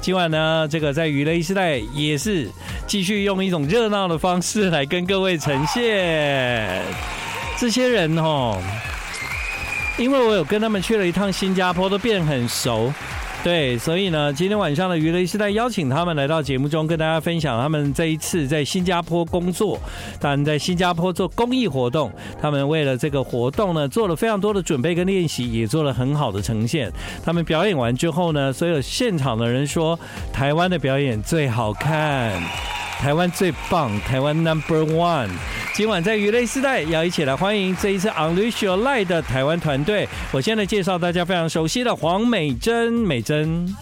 今晚呢，这个在娱乐时代也是继续用一种热闹的方式来跟各位呈现这些人哦，因为我有跟他们去了一趟新加坡，都变很熟。对，所以呢，今天晚上的娱乐是在邀请他们来到节目中，跟大家分享他们这一次在新加坡工作，但在新加坡做公益活动。他们为了这个活动呢，做了非常多的准备跟练习，也做了很好的呈现。他们表演完之后呢，所有现场的人说，台湾的表演最好看，台湾最棒，台湾 Number One。今晚在娱乐时代要一起来欢迎这一次 Unleash Your Light 的台湾团队。我现在介绍大家非常熟悉的黄美珍，美珍。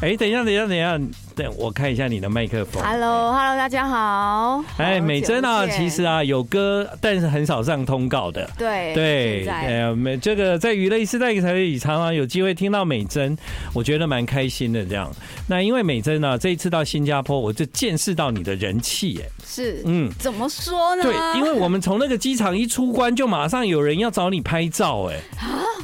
哎，等一下，等一下，等一下。对，我看一下你的麦克风。Hello，Hello，大家好。哎，美珍啊，其实啊有歌，但是很少上通告的。对对，哎呀，美这个在娱乐时代才里常常有机会听到美珍，我觉得蛮开心的。这样，那因为美珍呢，这一次到新加坡，我就见识到你的人气，哎，是，嗯，怎么说呢？对，因为我们从那个机场一出关，就马上有人要找你拍照，哎，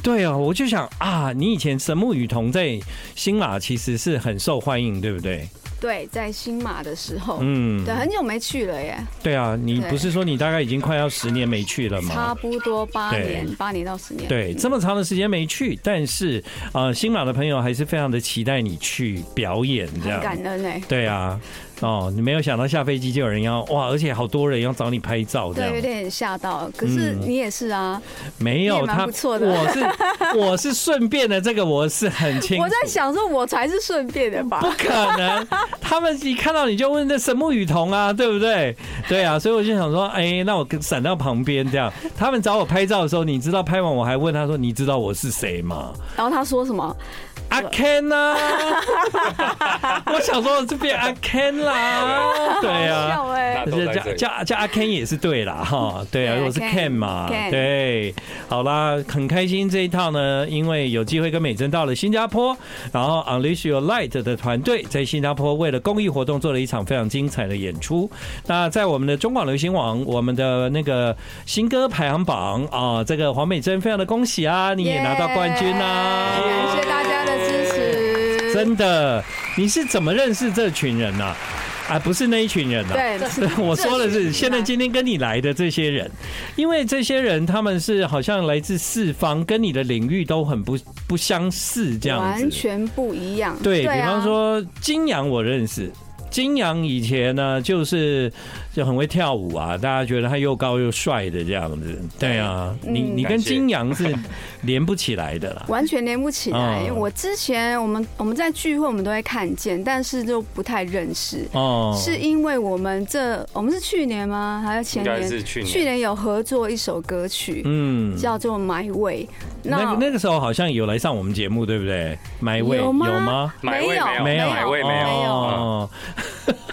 对啊，我就想啊，你以前神木雨桐在新马其实是很受欢迎，对不对？对，在新马的时候，嗯，对，很久没去了耶。对啊，你不是说你大概已经快要十年没去了吗？差不多八年，八年到十年。对，这么长的时间没去，但是呃，新马的朋友还是非常的期待你去表演，这样。感恩哎。对啊。哦，你没有想到下飞机就有人要哇，而且好多人要找你拍照，对，有点吓到。可是你也是啊，没有他不错的。我是 我是顺便的，这个我是很清楚。我在想说，我才是顺便的吧？不可能，他们一看到你就问那神木雨桐啊，对不对？对啊，所以我就想说，哎，那我闪到旁边这样。他们找我拍照的时候，你知道拍完我还问他说，你知道我是谁吗？然后他说什么？阿 Ken 啊，我想说这边阿 Ken 啦，对啊，叫叫叫阿 Ken 也是对啦哈，对啊，我是 Ken 嘛，对，好啦，很开心这一趟呢，因为有机会跟美珍到了新加坡，然后 Unleash Your Light 的团队在新加坡为了公益活动做了一场非常精彩的演出。那在我们的中广流行网，我们的那个新歌排行榜啊，这个黄美珍非常的恭喜啊，你也拿到冠军啊，感谢大家真的，你是怎么认识这群人呢？啊，不是那一群人啊。对，我说的是现在今天跟你来的这些人，因为这些人他们是好像来自四方，跟你的领域都很不不相似，这样子完全不一样。对，比方说金阳，我认识金阳以前呢，就是。就很会跳舞啊，大家觉得他又高又帅的这样子，对啊，你你跟金阳是 连不起来的啦，完全连不起来。因为我之前我们我们在聚会我们都会看见，但是就不太认识。哦，是因为我们这我们是去年吗？还是前年？是去年。去年有合作一首歌曲，嗯，叫做 My Way。那那个时候好像有来上我们节目，对不对？My Way 有吗？没有，没有，没有，My Way 没有。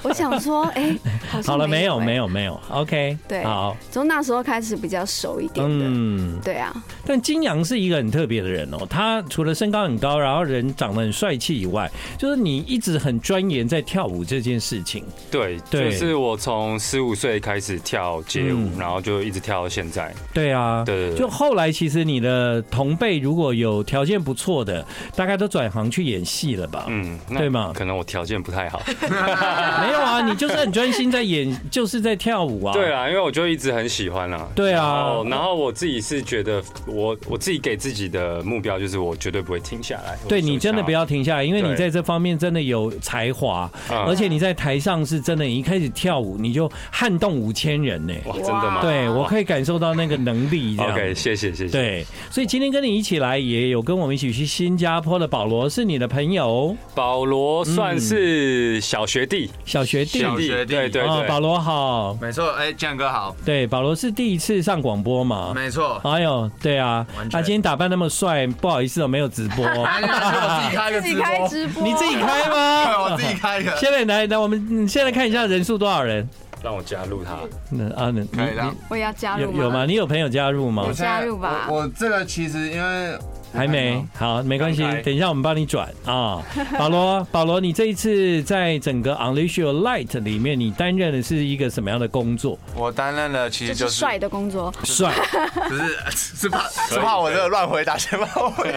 我想说，哎，好了，没有，没有，没有，OK，对，好，从那时候开始比较熟一点的，嗯，对啊。但金阳是一个很特别的人哦，他除了身高很高，然后人长得很帅气以外，就是你一直很钻研在跳舞这件事情。对，对，就是我从十五岁开始跳街舞，然后就一直跳到现在。对啊，对，就后来其实你的同辈如果有条件不错的，大概都转行去演戏了吧？嗯，对吗？可能我条件不太好。没有啊，你就是很专心在演，就是在跳舞啊。对啊，因为我就一直很喜欢啊。对啊，然后，然后我自己是觉得，我我自己给自己的目标就是，我绝对不会停下来。对，你真的不要停下来，因为你在这方面真的有才华，而且你在台上是真的，一开始跳舞你就撼动五千人呢。哇，真的吗？对，我可以感受到那个能力。OK，谢谢谢谢。对，所以今天跟你一起来，也有跟我们一起去新加坡的保罗是你的朋友。保罗算是小学弟，小学弟。小学弟，对对对，保罗好，没错，哎，建哥好，对，保罗是第一次上广播嘛，没错，哎呦，对啊，他今天打扮那么帅，不好意思，哦没有直播，我自己开 直播，你自己开吗？对，我自己开的。现在来来，我们现在看一下人数多少人，让我加入他，那啊，可以让我也要加入，有吗？你有朋友加入吗？我加入吧。我这个其实因为。还没好，没关系，等一下我们帮你转啊。保罗，保罗，你这一次在整个 Unleash Your Light 里面，你担任的是一个什么样的工作？我担任的其实就是帅的工作，帅，不是是怕是怕我这个乱回答，先把我回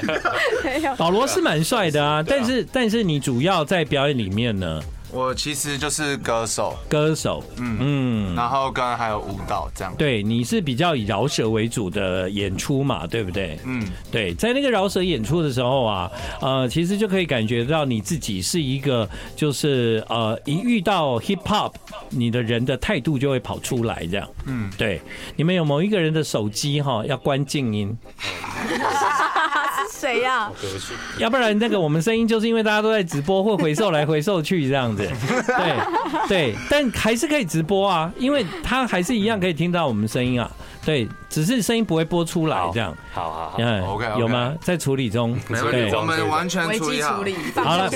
答。保罗是蛮帅的啊，但是但是你主要在表演里面呢？我其实就是歌手，歌手，嗯嗯，然后跟还有舞蹈这样。对，你是比较以饶舌为主的演出嘛，对不对？嗯，对，在那个饶舌演出的时候啊，呃，其实就可以感觉到你自己是一个，就是呃，一遇到 hip hop，你的人的态度就会跑出来这样。嗯，对，你们有某一个人的手机哈要关静音。谁呀？要不然那个我们声音就是因为大家都在直播，会回收来回收去这样子。对对，但还是可以直播啊，因为他还是一样可以听到我们声音啊。对，只是声音不会播出来这样。好好好，OK，有吗？在处理中，没问题，我们完全处理好。好了，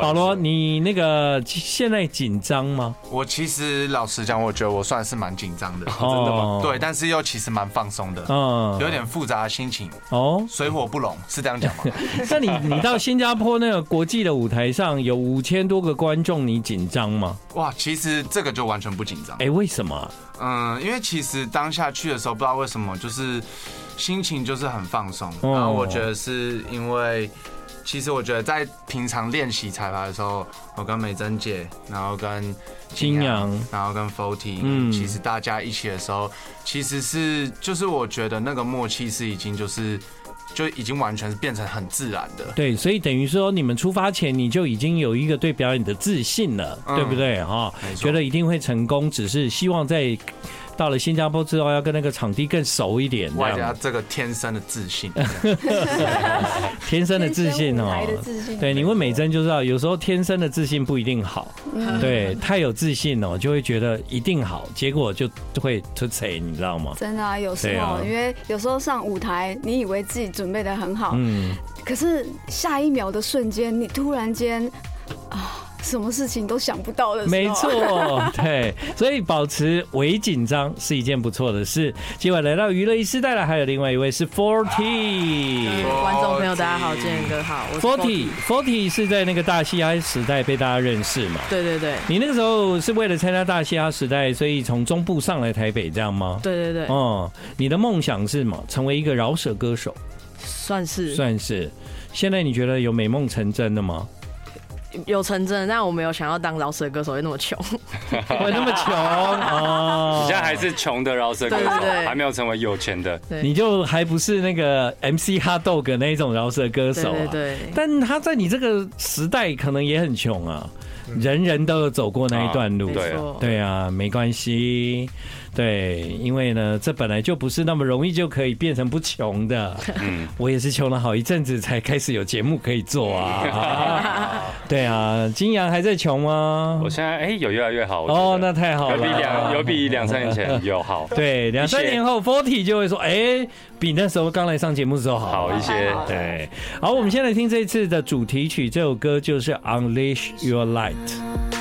保罗，你那个现在紧张吗？我其实老实讲，我觉得我算是蛮紧张的。真的吗？对，但是又其实蛮放松的。嗯，有点复杂的心情。哦，水火不容，是这样讲吗？那你你到新加坡那个国际的舞台上有五千多个观众，你紧张吗？哇，其实这个就完全不紧张。哎，为什么？嗯，因为其实当下去的时候，不知道为什么，就是心情就是很放松。然后我觉得是因为，其实我觉得在平常练习彩排的时候，我跟美珍姐，然后跟金阳，然后跟 Forty，嗯，其实大家一起的时候，其实是就是我觉得那个默契是已经就是。就已经完全是变成很自然的，对，所以等于说你们出发前你就已经有一个对表演的自信了，对不对？哈，觉得一定会成功，只是希望在。到了新加坡之后，要跟那个场地更熟一点。外加这个天生的自信，天生的自信哦。对，你问美珍就知道，有时候天生的自信不一定好。对，太有自信哦，就会觉得一定好，结果就就会出彩，你知道吗？真的啊，有时候因为有时候上舞台，你以为自己准备的很好，嗯，可是下一秒的瞬间，你突然间啊。什么事情都想不到的，没错，对，所以保持微紧张是一件不错的事。今晚来到娱乐一世代了，还有另外一位是 Forty，观众朋友大家好，建哥好，Forty，Forty 是在那个大嘻哈时代被大家认识嘛？对对对，你那个时候是为了参加大嘻哈时代，所以从中部上来台北这样吗？对对对，哦，你的梦想是什么？成为一个饶舌歌手？算是，算是。现在你觉得有美梦成真的吗？有成真，但我没有想要当饶舌歌手，会那么穷，会那么穷？哦。你现在还是穷的饶舌歌手，还没有成为有钱的，你就还不是那个 MC HotDog 那一种饶舌歌手啊。对，但他在你这个时代可能也很穷啊，人人都有走过那一段路，对对啊，没关系。对，因为呢，这本来就不是那么容易就可以变成不穷的。嗯，我也是穷了好一阵子才开始有节目可以做啊。对啊，金阳还在穷吗？我现在哎，有越来越好。哦，那太好了，有比两有比两三年前有好。对，两三年后，Forty 就会说，哎，比那时候刚来上节目的时候好好一些。对，好，我们先来听这一次的主题曲，这首歌就是 Unleash Your Light。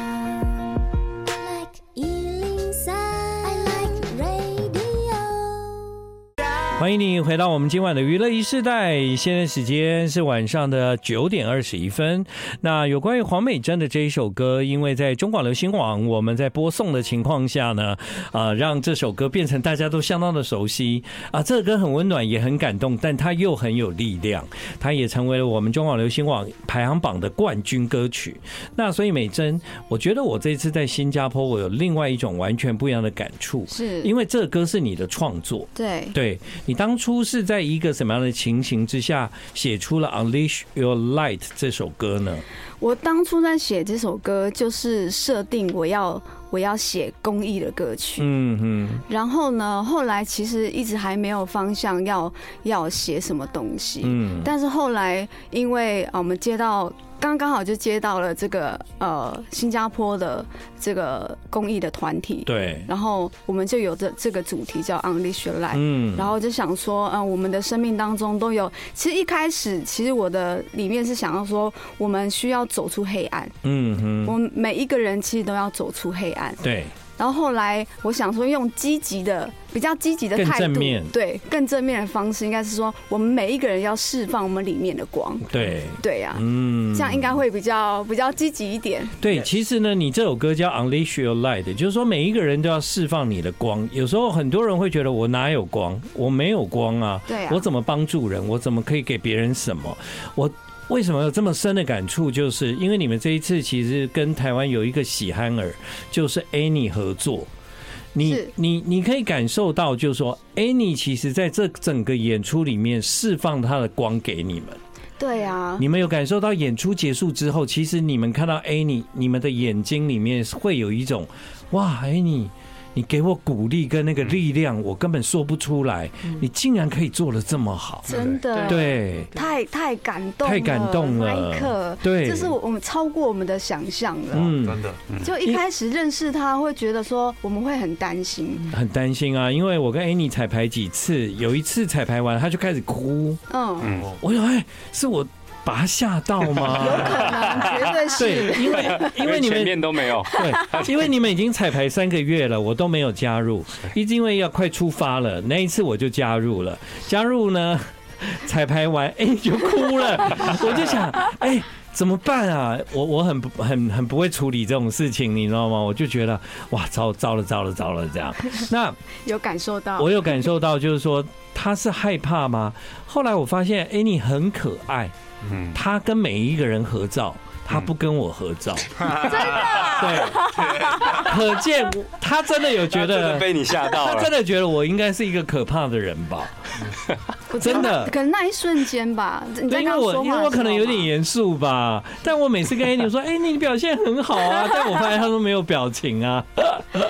欢迎你回到我们今晚的娱乐一世代，现在时间是晚上的九点二十一分。那有关于黄美珍的这一首歌，因为在中广流行网我们在播送的情况下呢，啊，让这首歌变成大家都相当的熟悉啊。这首歌很温暖，也很感动，但它又很有力量，它也成为了我们中广流行网排行榜的冠军歌曲。那所以美珍，我觉得我这次在新加坡，我有另外一种完全不一样的感触，是因为这个歌是你的创作，对对。你当初是在一个什么样的情形之下写出了《Unleash Your Light》这首歌呢？我当初在写这首歌，就是设定我要我要写公益的歌曲。嗯嗯。然后呢，后来其实一直还没有方向要要写什么东西。嗯。但是后来因为啊，我们接到。刚刚好就接到了这个呃新加坡的这个公益的团体，对，然后我们就有这这个主题叫 Unleash Your Life，嗯，然后就想说，嗯，我们的生命当中都有，其实一开始其实我的里面是想要说，我们需要走出黑暗，嗯嗯，我们每一个人其实都要走出黑暗，对。然后后来我想说，用积极的、比较积极的态度，对，更正面的方式，应该是说，我们每一个人要释放我们里面的光。对，对呀，嗯，这样应该会比较比较积极一点。对，其实呢，你这首歌叫《Unleash Your Light》，就是说每一个人都要释放你的光。有时候很多人会觉得我哪有光？我没有光啊！对啊，我怎么帮助人？我怎么可以给别人什么？我。为什么有这么深的感触？就是因为你们这一次其实跟台湾有一个喜憨儿，就是 Annie 合作。你你你可以感受到，就是说 Annie 其实在这整个演出里面释放她的光给你们。对啊，你们有感受到演出结束之后，其实你们看到 Annie，你们的眼睛里面会有一种哇，Annie。你给我鼓励跟那个力量，我根本说不出来。你竟然可以做的这么好，真的，对，太太感动，太感动了。那一刻，对，这是我们超过我们的想象了。嗯，真的。就一开始认识他，会觉得说我们会很担心，很担心啊，因为我跟 Annie 彩排几次，有一次彩排完，他就开始哭。嗯，我说哎，是我。把他吓到吗？有可能，绝对是。对，因为因为你们前面都没有，对，因为你们已经彩排三个月了，我都没有加入，一直因为要快出发了，那一次我就加入了。加入呢，彩排完，哎，就哭了。我就想，哎，怎么办啊？我我很不很很不会处理这种事情，你知道吗？我就觉得，哇，糟糟了，糟了，糟了，这样。那 有感受到，我有感受到，就是说他是害怕吗？后来我发现，哎，你很可爱。他跟每一个人合照，他不跟我合照，真的？对，可见他真的有觉得被你吓到了，他真的觉得我应该是一个可怕的人吧？真的，可能那一瞬间吧。因为我因为我可能有点严肃吧，但我每次跟 Annie 说，哎，你表现很好啊，但我发现他都没有表情啊。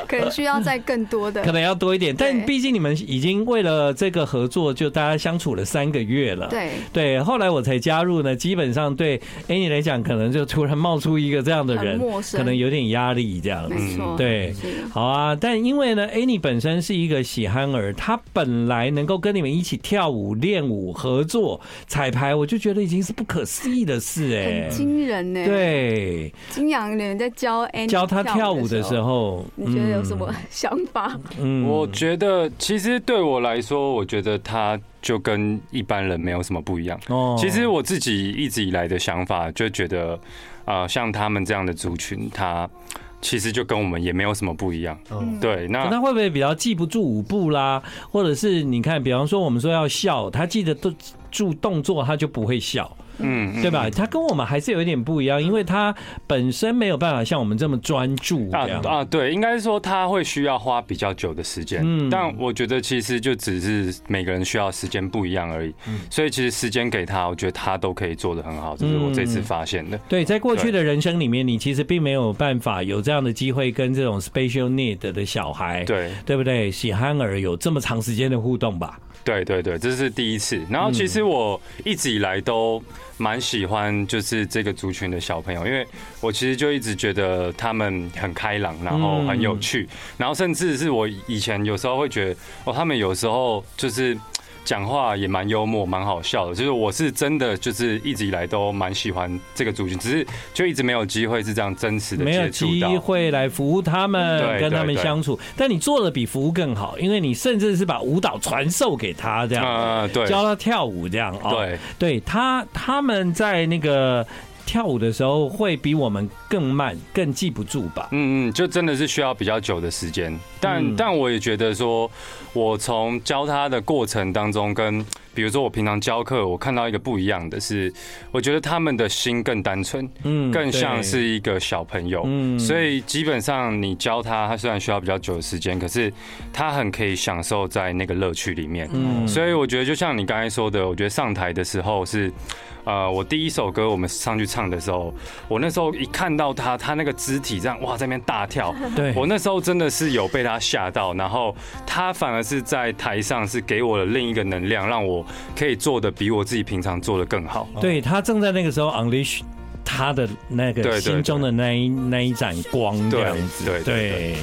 可能需要再更多的，可能要多一点。但毕竟你们已经为了这个合作，就大家相处了三个月了。对对，后来我才加入呢，基本上对 Annie 来讲，可能就突然冒出一个这样的人，可能有点压力这样。没错，对，好啊。但因为呢，Annie 本身是一个喜憨儿，她本来能够跟你们一起跳舞、练舞、合作、彩排，我就觉得已经是不可思议的事哎，很惊人呢。对，金阳人在教 Annie 教她跳舞的时候。你觉得有什么想法？嗯，我觉得其实对我来说，我觉得他就跟一般人没有什么不一样。哦，其实我自己一直以来的想法就觉得，啊，像他们这样的族群，他其实就跟我们也没有什么不一样。嗯，对。那那会不会比较记不住舞步啦？或者是你看，比方说我们说要笑，他记得都住动作，他就不会笑。嗯，对吧？他跟我们还是有一点不一样，因为他本身没有办法像我们这么专注啊啊，对，应该是说他会需要花比较久的时间。嗯，但我觉得其实就只是每个人需要时间不一样而已。嗯，所以其实时间给他，我觉得他都可以做的很好，这是我这次发现的。对，在过去的人生里面，你其实并没有办法有这样的机会跟这种 special need 的小孩，对对不对？喜憨儿有这么长时间的互动吧？对对对，这是第一次。然后其实我一直以来都。蛮喜欢就是这个族群的小朋友，因为我其实就一直觉得他们很开朗，然后很有趣，然后甚至是我以前有时候会觉得哦，他们有时候就是。讲话也蛮幽默，蛮好笑的。就是我是真的，就是一直以来都蛮喜欢这个族群，只是就一直没有机会是这样真实的没有机会来服务他们，跟他们相处。但你做的比服务更好，因为你甚至是把舞蹈传授给他，这样，对，教他跳舞这样。对，对他他们在那个。跳舞的时候会比我们更慢，更记不住吧？嗯嗯，就真的是需要比较久的时间。但但我也觉得说，我从教他的过程当中，跟比如说我平常教课，我看到一个不一样的是，我觉得他们的心更单纯，嗯，更像是一个小朋友。嗯，所以基本上你教他，他虽然需要比较久的时间，可是他很可以享受在那个乐趣里面。嗯，所以我觉得就像你刚才说的，我觉得上台的时候是。呃，我第一首歌我们上去唱的时候，我那时候一看到他，他那个肢体这样哇，在那边大跳，对我那时候真的是有被他吓到，然后他反而是在台上是给我的另一个能量，让我可以做的比我自己平常做的更好。对，他正在那个时候 unleash 他的那个心中的那一那一盏光这样子，对对。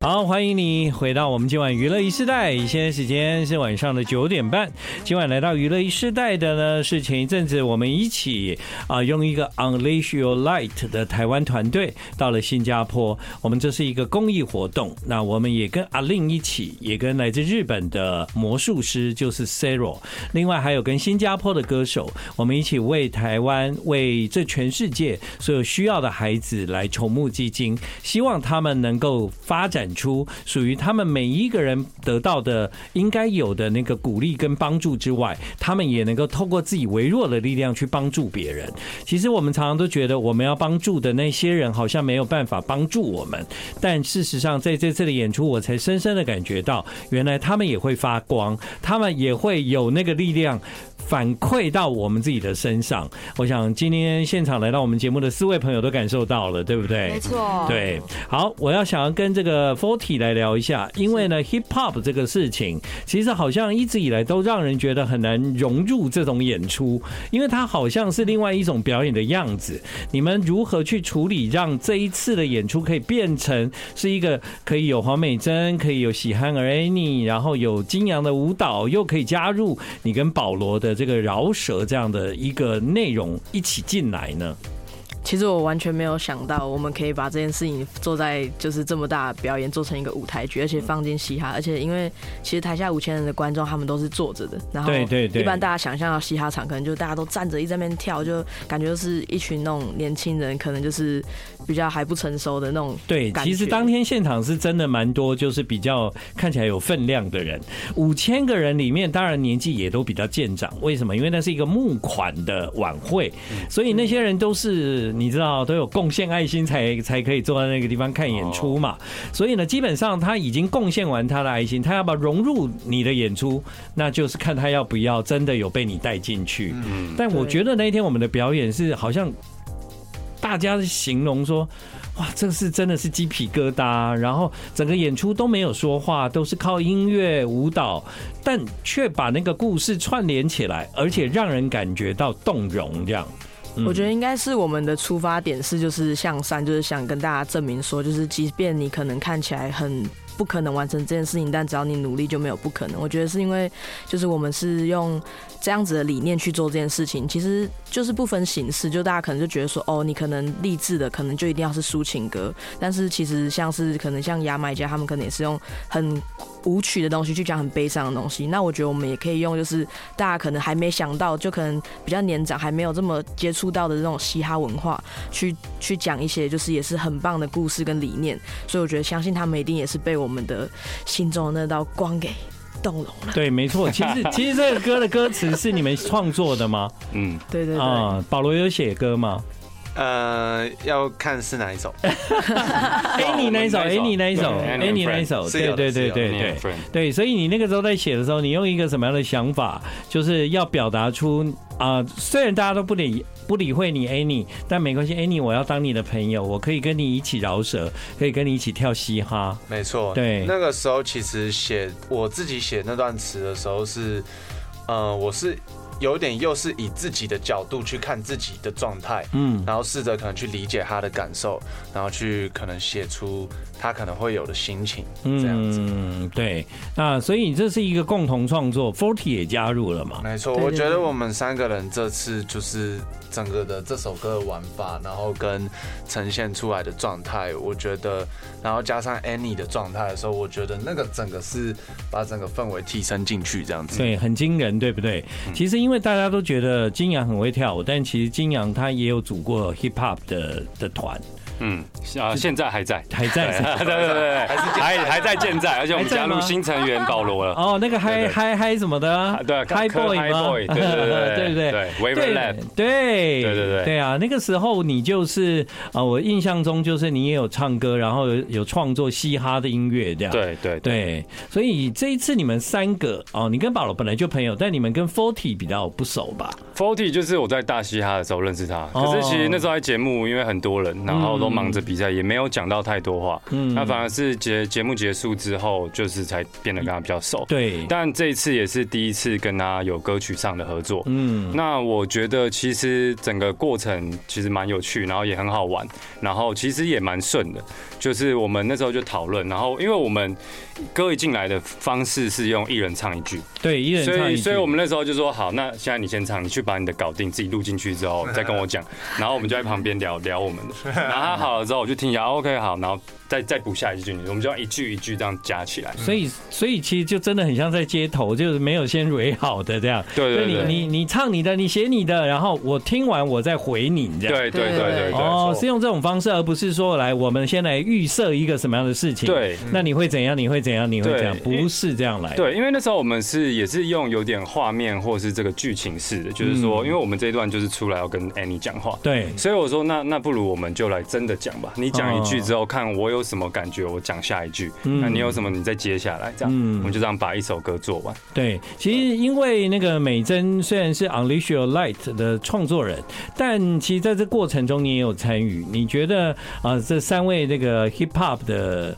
好，欢迎你回到我们今晚娱乐一世代，现在时间是晚上的九点半。今晚来到娱乐一世代的呢，是前一阵子我们一起啊，用一个 Unleash Your Light 的台湾团队到了新加坡。我们这是一个公益活动，那我们也跟阿令一起，也跟来自日本的魔术师就是 Sarah，另外还有跟新加坡的歌手，我们一起为台湾、为这全世界所有需要的孩子来筹募基金，希望他们能够发展。出属于他们每一个人得到的应该有的那个鼓励跟帮助之外，他们也能够透过自己微弱的力量去帮助别人。其实我们常常都觉得我们要帮助的那些人好像没有办法帮助我们，但事实上在这次的演出，我才深深的感觉到，原来他们也会发光，他们也会有那个力量。反馈到我们自己的身上，我想今天现场来到我们节目的四位朋友都感受到了，对不对？没错。对，好，我要想要跟这个 Forty 来聊一下，因为呢，Hip Hop 这个事情，其实好像一直以来都让人觉得很难融入这种演出，因为它好像是另外一种表演的样子。你们如何去处理，让这一次的演出可以变成是一个可以有黄美珍，可以有喜憨儿 Annie，然后有金阳的舞蹈，又可以加入你跟保罗的。这个饶舌这样的一个内容一起进来呢？其实我完全没有想到，我们可以把这件事情做在就是这么大的表演做成一个舞台剧，而且放进嘻哈，而且因为其实台下五千人的观众他们都是坐着的，然后对对对，一般大家想象到嘻哈场可能就大家都站着一直在那边跳，就感觉就是一群那种年轻人，可能就是比较还不成熟的那种。对，其实当天现场是真的蛮多，就是比较看起来有分量的人，五千个人里面当然年纪也都比较渐长。为什么？因为那是一个募款的晚会，所以那些人都是。你知道都有贡献爱心才才可以坐在那个地方看演出嘛？所以呢，基本上他已经贡献完他的爱心，他要不要融入你的演出，那就是看他要不要真的有被你带进去。但我觉得那一天我们的表演是好像大家形容说，哇，这是真的是鸡皮疙瘩，然后整个演出都没有说话，都是靠音乐舞蹈，但却把那个故事串联起来，而且让人感觉到动容这样。我觉得应该是我们的出发点是就是向善，就是想跟大家证明说，就是即便你可能看起来很不可能完成这件事情，但只要你努力就没有不可能。我觉得是因为就是我们是用这样子的理念去做这件事情，其实就是不分形式，就大家可能就觉得说，哦，你可能励志的可能就一定要是抒情歌，但是其实像是可能像牙买加他们可能也是用很。舞曲的东西去讲很悲伤的东西，那我觉得我们也可以用，就是大家可能还没想到，就可能比较年长还没有这么接触到的这种嘻哈文化，去去讲一些就是也是很棒的故事跟理念。所以我觉得相信他们一定也是被我们的心中的那道光给动容了。对，没错，其实其实这个歌的歌词是你们创作的吗？嗯，对对对。啊，保罗有写歌吗？呃，要看是哪一首。哎，你那一首？哎，你那一首？哎，你那一首？对对对对对对。所以你那个时候在写的时候，你用一个什么样的想法，就是要表达出啊，虽然大家都不理不理会你，Annie，但没关系，Annie，我要当你的朋友，我可以跟你一起饶舌，可以跟你一起跳嘻哈。没错，对。那个时候其实写我自己写那段词的时候是，呃，我是。有点又是以自己的角度去看自己的状态，嗯，然后试着可能去理解他的感受，然后去可能写出他可能会有的心情，这样子。嗯，对。那所以这是一个共同创作，Forty 也加入了嘛？没错，我觉得我们三个人这次就是。整个的这首歌的玩法，然后跟呈现出来的状态，我觉得，然后加上 Annie 的状态的时候，我觉得那个整个是把整个氛围提升进去，这样子。对，很惊人，对不对？其实因为大家都觉得金阳很会跳舞，但其实金阳他也有组过 Hip Hop 的的团。嗯，啊，现在还在，还在，对对对，还是还还在。健在，而且我们加入新成员保罗了。哦，那个嗨嗨嗨什么的，对，Hi Boy 吗？对对对对对？对 Lab，对。对对对。对啊，那个时候你就是啊，我印象中就是你也有唱歌，然后有有创作嘻哈的音乐这样。对对对，所以这一次你们三个哦，你跟保罗本来就朋友，但你们跟 Forty 比较不熟吧？Forty 就是我在大嘻哈的时候认识他，可是其实那时候在节目，因为很多人，然后都。都忙着比赛，也没有讲到太多话。嗯，那反而是节节目结束之后，就是才变得跟他比较熟。对，但这一次也是第一次跟他有歌曲上的合作。嗯，那我觉得其实整个过程其实蛮有趣，然后也很好玩，然后其实也蛮顺的。就是我们那时候就讨论，然后因为我们歌一进来的方式是用一人唱一句，对，一人唱一句，所以所以我们那时候就说好，那现在你先唱，你去把你的搞定，自己录进去之后再跟我讲，然后我们就在旁边聊聊我们的，然后他好了之后我就听一下，OK 好，然后。再再补下一句，我们就要一句一句这样加起来。所以，所以其实就真的很像在街头，就是没有先蕊好的这样。对对对。你你你唱你的，你写你的，然后我听完我再回你这样。对对对对。哦，是用这种方式，而不是说来我们先来预设一个什么样的事情。对。那你会怎样？你会怎样？你会怎样？不是这样来。对，因为那时候我们是也是用有点画面或是这个剧情式的，就是说，因为我们这一段就是出来要跟 Annie 讲话。对。所以我说，那那不如我们就来真的讲吧。你讲一句之后，看我有什么感觉。我讲下一句，那你有什么？你再接下来，这样，我们就这样把一首歌做完。对，其实因为那个美珍虽然是 Unleash Your Light 的创作人，但其实在这过程中你也有参与。你觉得啊，这三位那个 Hip Hop 的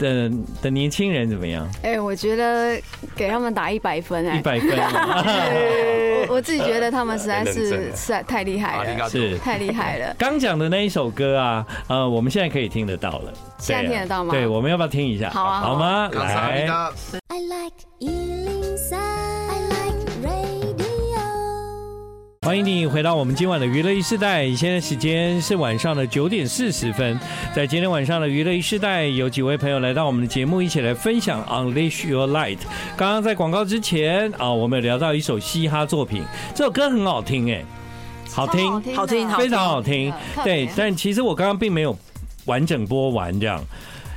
的的年轻人怎么样？哎，我觉得给他们打一百分哎，一百分。我我自己觉得他们实在是实在太厉害了，是太厉害了。刚讲的那一首歌啊，呃，我们现在可以听得到了。现在听得到吗？对，我们要不要听一下？好啊，好吗？来。欢迎你回到我们今晚的娱乐一世代，现在时间是晚上的九点四十分。在今天晚上的娱乐一世代，有几位朋友来到我们的节目，一起来分享 Unleash Your Light。刚刚在广告之前啊，我们有聊到一首嘻哈作品，这首歌很好听哎，好听，好听，非常好听。对，但其实我刚刚并没有。完整播完这样，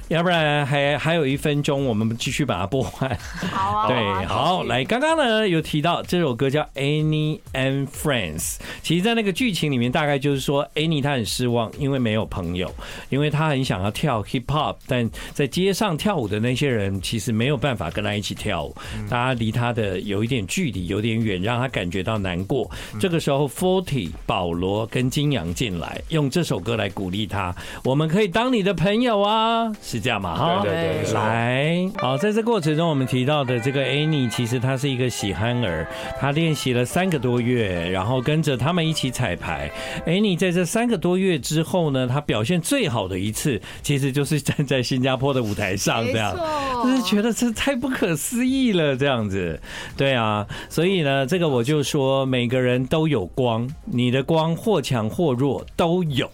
要不然还还有一分钟，我们继续把它播完。好啊，对，好，来，刚刚呢有提到这首歌叫 Annie and Friends，其实，在那个剧情里面，大概就是说，Annie 她很失望，因为没有朋友，因为她很想要跳 Hip Hop，但在街上跳舞的那些人其实没有办法跟她一起跳舞，大家离她的有一点距离，有点远，让她感觉到难过。这个时候，Forty 保罗跟金阳进来，用这首歌来鼓励她，我们可以当你的朋友啊，是这样嘛？哈，对对对，来，好，在这过程中，我们提到的这个 Annie，其实她是一个喜憨儿，她练习了三个多月，然后跟着他们一起彩排。Annie 在这三个多月之后呢，她表现最好的一次，其实就是站在新加坡的舞台上，这样，就是觉得这太不可思议了，这样子，对啊，所以呢，这个我就说，每个人都有光，你的光或强或弱都有。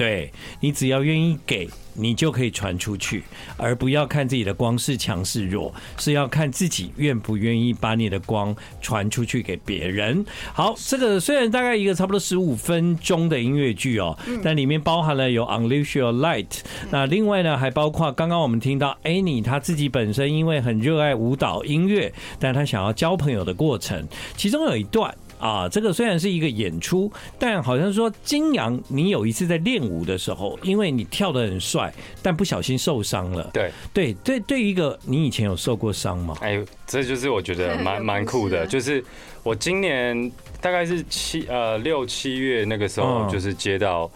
对，你只要愿意给，你就可以传出去，而不要看自己的光是强是弱，是要看自己愿不愿意把你的光传出去给别人。好，这个虽然大概一个差不多十五分钟的音乐剧哦，但里面包含了有 Unleash Your Light，那另外呢还包括刚刚我们听到 Annie 她自己本身因为很热爱舞蹈音乐，但她想要交朋友的过程，其中有一段。啊，这个虽然是一个演出，但好像说金阳，你有一次在练舞的时候，因为你跳的很帅，但不小心受伤了。对对对，对一个你以前有受过伤吗？哎，这就是我觉得蛮蛮酷的，就是我今年大概是七呃六七月那个时候，就是接到。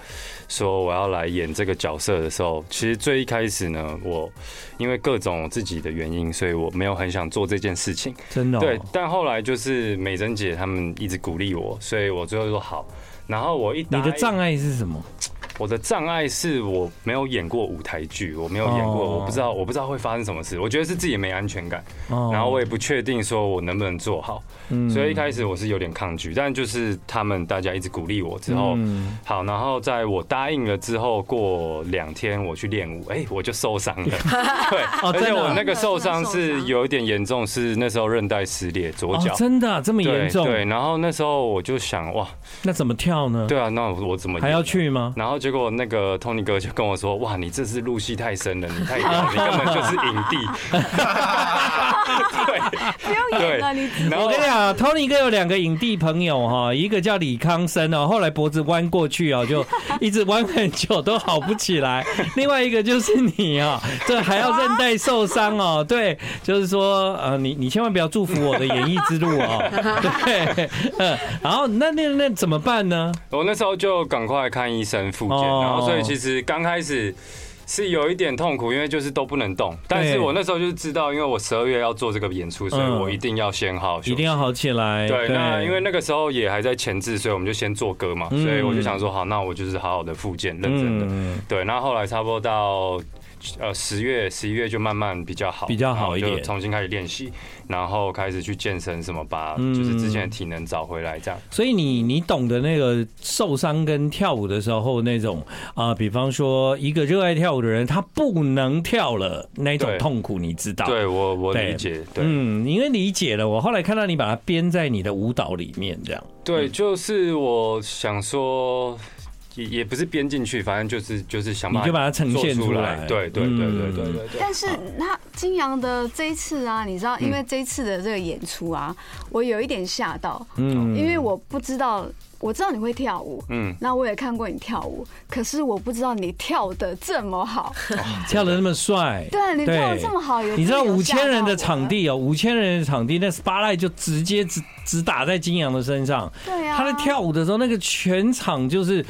说我要来演这个角色的时候，其实最一开始呢，我因为各种自己的原因，所以我没有很想做这件事情。真的？对。但后来就是美珍姐他们一直鼓励我，所以我最后说好。然后我一，你的障碍是什么？我的障碍是我没有演过舞台剧，我没有演过，我不知道，我不知道会发生什么事。我觉得是自己没安全感，然后我也不确定说我能不能做好，所以一开始我是有点抗拒。但就是他们大家一直鼓励我之后，好，然后在我答应了之后，过两天我去练舞，哎，我就受伤了。对，而且我那个受伤是有一点严重，是那时候韧带撕裂，左脚。真的这么严重？对，然后那时候我就想，哇，那怎么跳呢？对啊，那我怎么还要去吗？然后。结果那个 Tony 哥就跟我说：“哇，你这次入戏太深了，你太屌，你根本就是影帝。”对，不用演了，你。我跟你讲，Tony 哥有两个影帝朋友哈，一个叫李康生哦，后来脖子弯过去哦，就一直弯很久都好不起来。另外一个就是你啊，这还要韧带受伤哦。对，就是说呃，你你千万不要祝福我的演艺之路哦。对，嗯，然后那那那怎么办呢？我那时候就赶快看医生复健，然后所以其实刚开始。是有一点痛苦，因为就是都不能动。但是我那时候就是知道，因为我十二月要做这个演出，所以我一定要先好，一定要好起来。对，那因为那个时候也还在前置，所以我们就先做歌嘛。所以我就想说，好，那我就是好好的复健，认真的。对，那后来差不多到。呃，十月、十一月就慢慢比较好，比较好一点，重新开始练习，然后开始去健身，什么把就是之前的体能找回来，这样。所以你你懂得那个受伤跟跳舞的时候那种啊、呃，比方说一个热爱跳舞的人，他不能跳了那种痛苦，你知道？对我我理解，对，嗯，因为理解了。我后来看到你把它编在你的舞蹈里面，这样。对，就是我想说。也也不是编进去，反正就是就是想把你就把它呈现出来，对对对对对对，但是他金阳的这一次啊，你知道，因为这一次的这个演出啊，我有一点吓到，嗯，因为我不知道，我知道你会跳舞，嗯，那我也看过你跳舞，可是我不知道你跳的这么好，跳的那么帅，对，你跳的这么好，你知道五千人的场地哦，五千人的场地，那 spotlight 就直接只只打在金阳的身上，对啊，他在跳舞的时候，那个全场就是。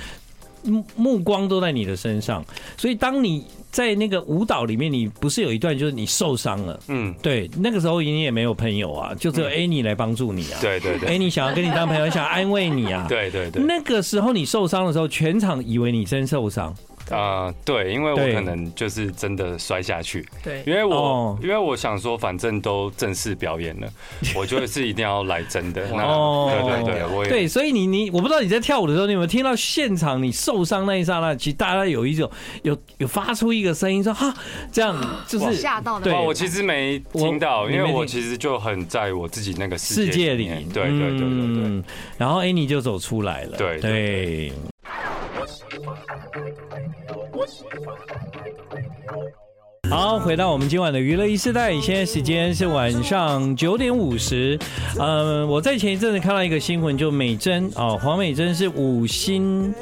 目目光都在你的身上，所以当你在那个舞蹈里面，你不是有一段就是你受伤了，嗯，对，那个时候你也没有朋友啊，就只有 Annie 来帮助你啊，对对对，Annie 想要跟你当朋友，想要安慰你啊，对对对，那个时候你受伤的时候，全场以为你真受伤。啊、呃，对，因为我可能就是真的摔下去，对，因为我因为我想说，反正都正式表演了，我就是一定要来真的。哦，对对对，对，所以你你我不知道你在跳舞的时候，你有没有听到现场你受伤那一刹那，其实大家有一种有有发出一个声音说哈，这样就是吓到的。对，我其实没听到，因为我其实就很在我自己那个世界里，对对对对对。然后 Annie 就走出来了，对对。好，回到我们今晚的娱乐一时代，现在时间是晚上九点五十。嗯，我在前一阵子看到一个新闻，就美珍哦，黄美珍是五星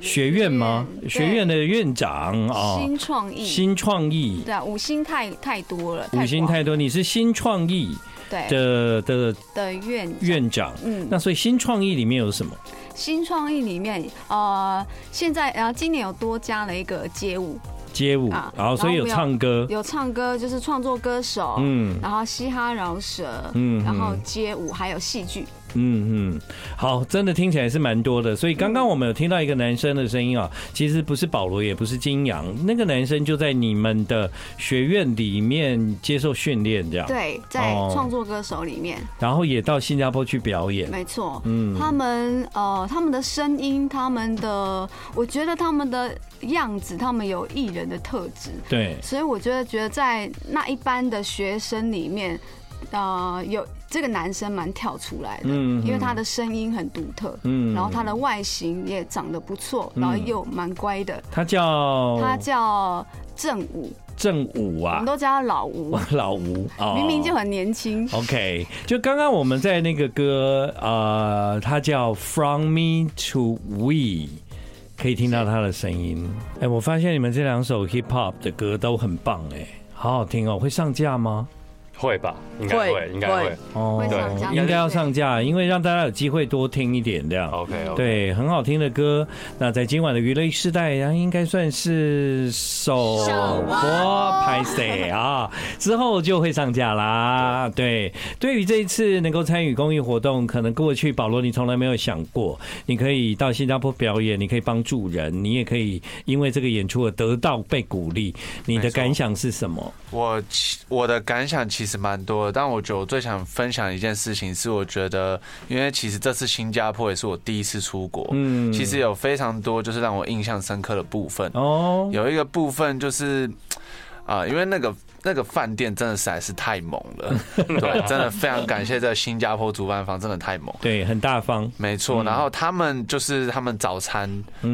学院吗？学院的院长啊，新创意，新创意，对啊，五星太太多了，五星太多，你是新创意的的的院院长，嗯，那所以新创意里面有什么？新创意里面，呃，现在然后今年有多加了一个街舞，街舞啊，然后所以有唱歌，有唱歌就是创作歌手，嗯，然后嘻哈饶舌，嗯，然后街舞还有戏剧。嗯嗯，好，真的听起来是蛮多的。所以刚刚我们有听到一个男生的声音啊，其实不是保罗，也不是金阳，那个男生就在你们的学院里面接受训练，这样。对，在创作歌手里面，然后也到新加坡去表演。没错，嗯，他们呃，他们的声音，他们的，我觉得他们的样子，他们有艺人的特质。对，所以我觉得，觉得在那一班的学生里面，呃，有。这个男生蛮跳出来的，因为他的声音很独特，嗯，然后他的外形也长得不错，然后又蛮乖的。他叫他叫正武，正武啊，我们都叫他老吴，老吴，明明就很年轻。OK，就刚刚我们在那个歌，呃，他叫 From Me to We，可以听到他的声音。哎，我发现你们这两首 Hip Hop 的歌都很棒，哎，好好听哦，会上架吗？会吧，应该会，应该会哦，对，应该要上架，因为让大家有机会多听一点这样。OK，对，很好听的歌。那在今晚的娱乐时代，然后应该算是首播拍摄啊，之后就会上架啦。对，对于这一次能够参与公益活动，可能过去保罗你从来没有想过，你可以到新加坡表演，你可以帮助人，你也可以因为这个演出而得到被鼓励。你的感想是什么？我我的感想其实。蛮多的，但我觉得我最想分享一件事情是，我觉得，因为其实这次新加坡也是我第一次出国，嗯，其实有非常多就是让我印象深刻的部分哦，有一个部分就是啊，因为那个。那个饭店真的实在是太猛了，对，真的非常感谢这个新加坡主办方，真的太猛，对，很大方，没错。然后他们就是他们早餐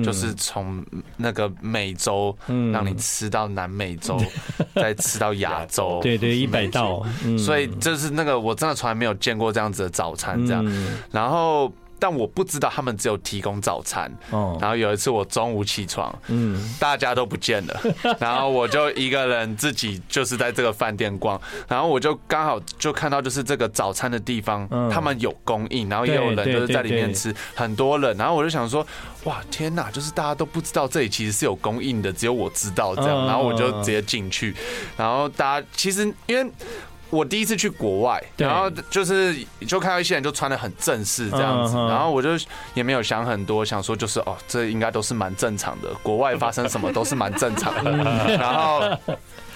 就是从那个美洲让你吃到南美洲，再吃到亚洲，对对，一百道，所以就是那个我真的从来没有见过这样子的早餐这样。然后但我不知道他们只有提供早餐。哦。然后有一次我中午起床，嗯，大家都不见了，然后我就一个人自己就是在这个饭店逛，然后我就刚好就看到就是这个早餐的地方，他们有供应，然后也有人就是在里面吃，很多人，然后我就想说，哇，天哪，就是大家都不知道这里其实是有供应的，只有我知道这样，然后我就直接进去，然后大家其实因为。我第一次去国外，然后就是就看到一些人就穿得很正式这样子，然后我就也没有想很多，想说就是哦，这应该都是蛮正常的，国外发生什么都是蛮正常的，然后。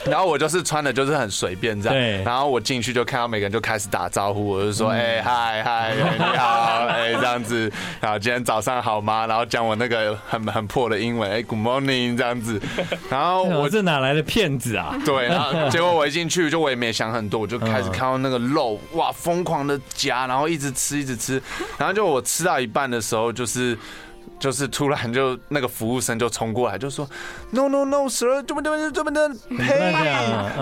然后我就是穿的，就是很随便这样。对。然后我进去就看到每个人就开始打招呼，我就说：“哎，嗨嗨，你好，哎，这样子。然后今天早上好吗？然后讲我那个很很破的英文，哎，Good morning，这样子。然后我这哪来的骗子啊？对。然后结果我一进去，就我也没想很多，我就开始看到那个肉，哇，疯狂的夹，然后一直吃，一直吃。然后就我吃到一半的时候，就是。就是突然就那个服务生就冲过来就说，No No No Sir，这么这么这么的 pay，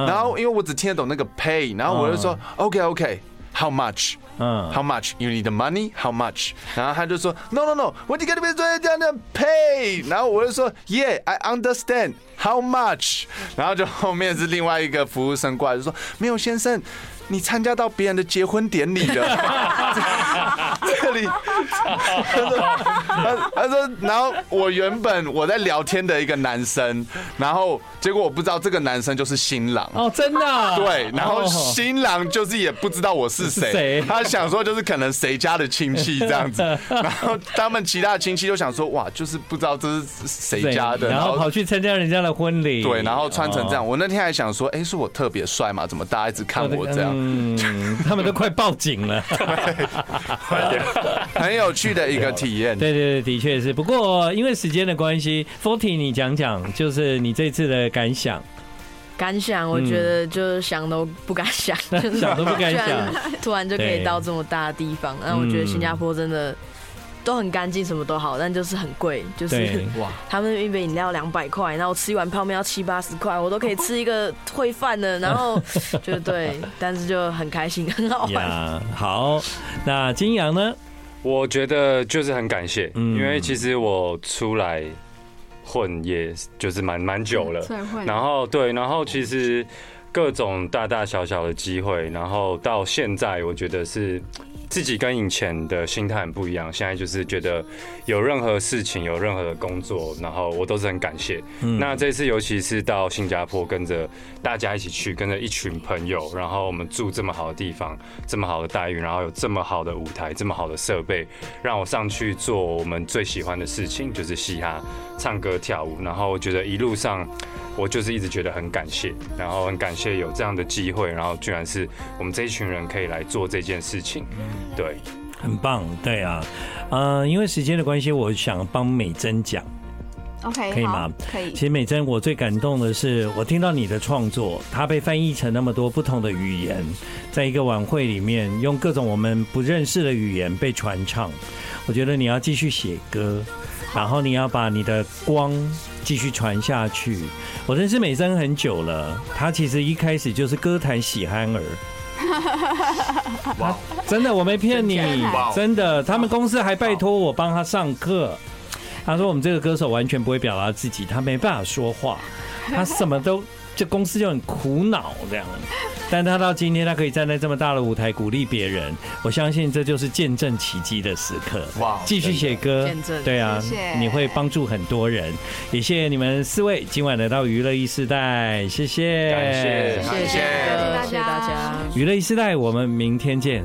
然后因为我只听得懂那个 pay，然后我就说 OK OK，How much？嗯，How much you need the money？How much？然后他就说 No No No，我你跟你们说这样的 pay，然后我就说 Yeah，I understand，How much？然后就后面是另外一个服务生过来就说，没有先生。你参加到别人的结婚典礼了？这里，他说，他他说，然后我原本我在聊天的一个男生，然后结果我不知道这个男生就是新郎。哦，真的？对，然后新郎就是也不知道我是谁，他想说就是可能谁家的亲戚这样子，然后他们其他的亲戚都想说哇，就是不知道这是谁家的，然后跑去参加人家的婚礼，对，然后穿成这样，我那天还想说，哎，是我特别帅嘛？怎么大家一直看我这样？嗯，他们都快报警了，很有趣的一个体验。对对对，的确是。不过因为时间的关系，Forty，你讲讲，就是你这次的感想。感想，我觉得就是想都不敢想，想都不敢想，突然就可以到这么大的地方。那我觉得新加坡真的。都很干净，什么都好，但就是很贵。就是 哇，他们一杯饮料两百块，然后吃一碗泡面要七八十块，我都可以吃一个烩饭的。然后 就对，但是就很开心，很好玩。好，那金阳呢？我觉得就是很感谢，因为其实我出来混，也就是蛮蛮久了。然后对，然后其实各种大大小小的机会，然后到现在，我觉得是。自己跟以前的心态很不一样，现在就是觉得有任何事情、有任何的工作，然后我都是很感谢。那这次尤其是到新加坡，跟着大家一起去，跟着一群朋友，然后我们住这么好的地方，这么好的待遇，然后有这么好的舞台，这么好的设备，让我上去做我们最喜欢的事情，就是嘻哈、唱歌、跳舞。然后我觉得一路上。我就是一直觉得很感谢，然后很感谢有这样的机会，然后居然是我们这一群人可以来做这件事情，对，很棒，对啊，呃，因为时间的关系，我想帮美珍讲，OK，可以吗？可以。其实美珍，我最感动的是，我听到你的创作，它被翻译成那么多不同的语言，在一个晚会里面，用各种我们不认识的语言被传唱。我觉得你要继续写歌，然后你要把你的光。继续传下去。我认识美珍很久了，她其实一开始就是歌坛喜憨儿。哇，真的，我没骗你，真的。他们公司还拜托我帮他上课。他说我们这个歌手完全不会表达自己，他没办法说话，他什么都。这公司就很苦恼这样，但他到今天他可以站在这么大的舞台鼓励别人，我相信这就是见证奇迹的时刻。哇！继续写歌，对啊，你会帮助很多人。也谢谢你们四位今晚来到娱乐一世代，谢谢，谢谢，谢谢大家，谢谢大家。娱乐一世代，我们明天见。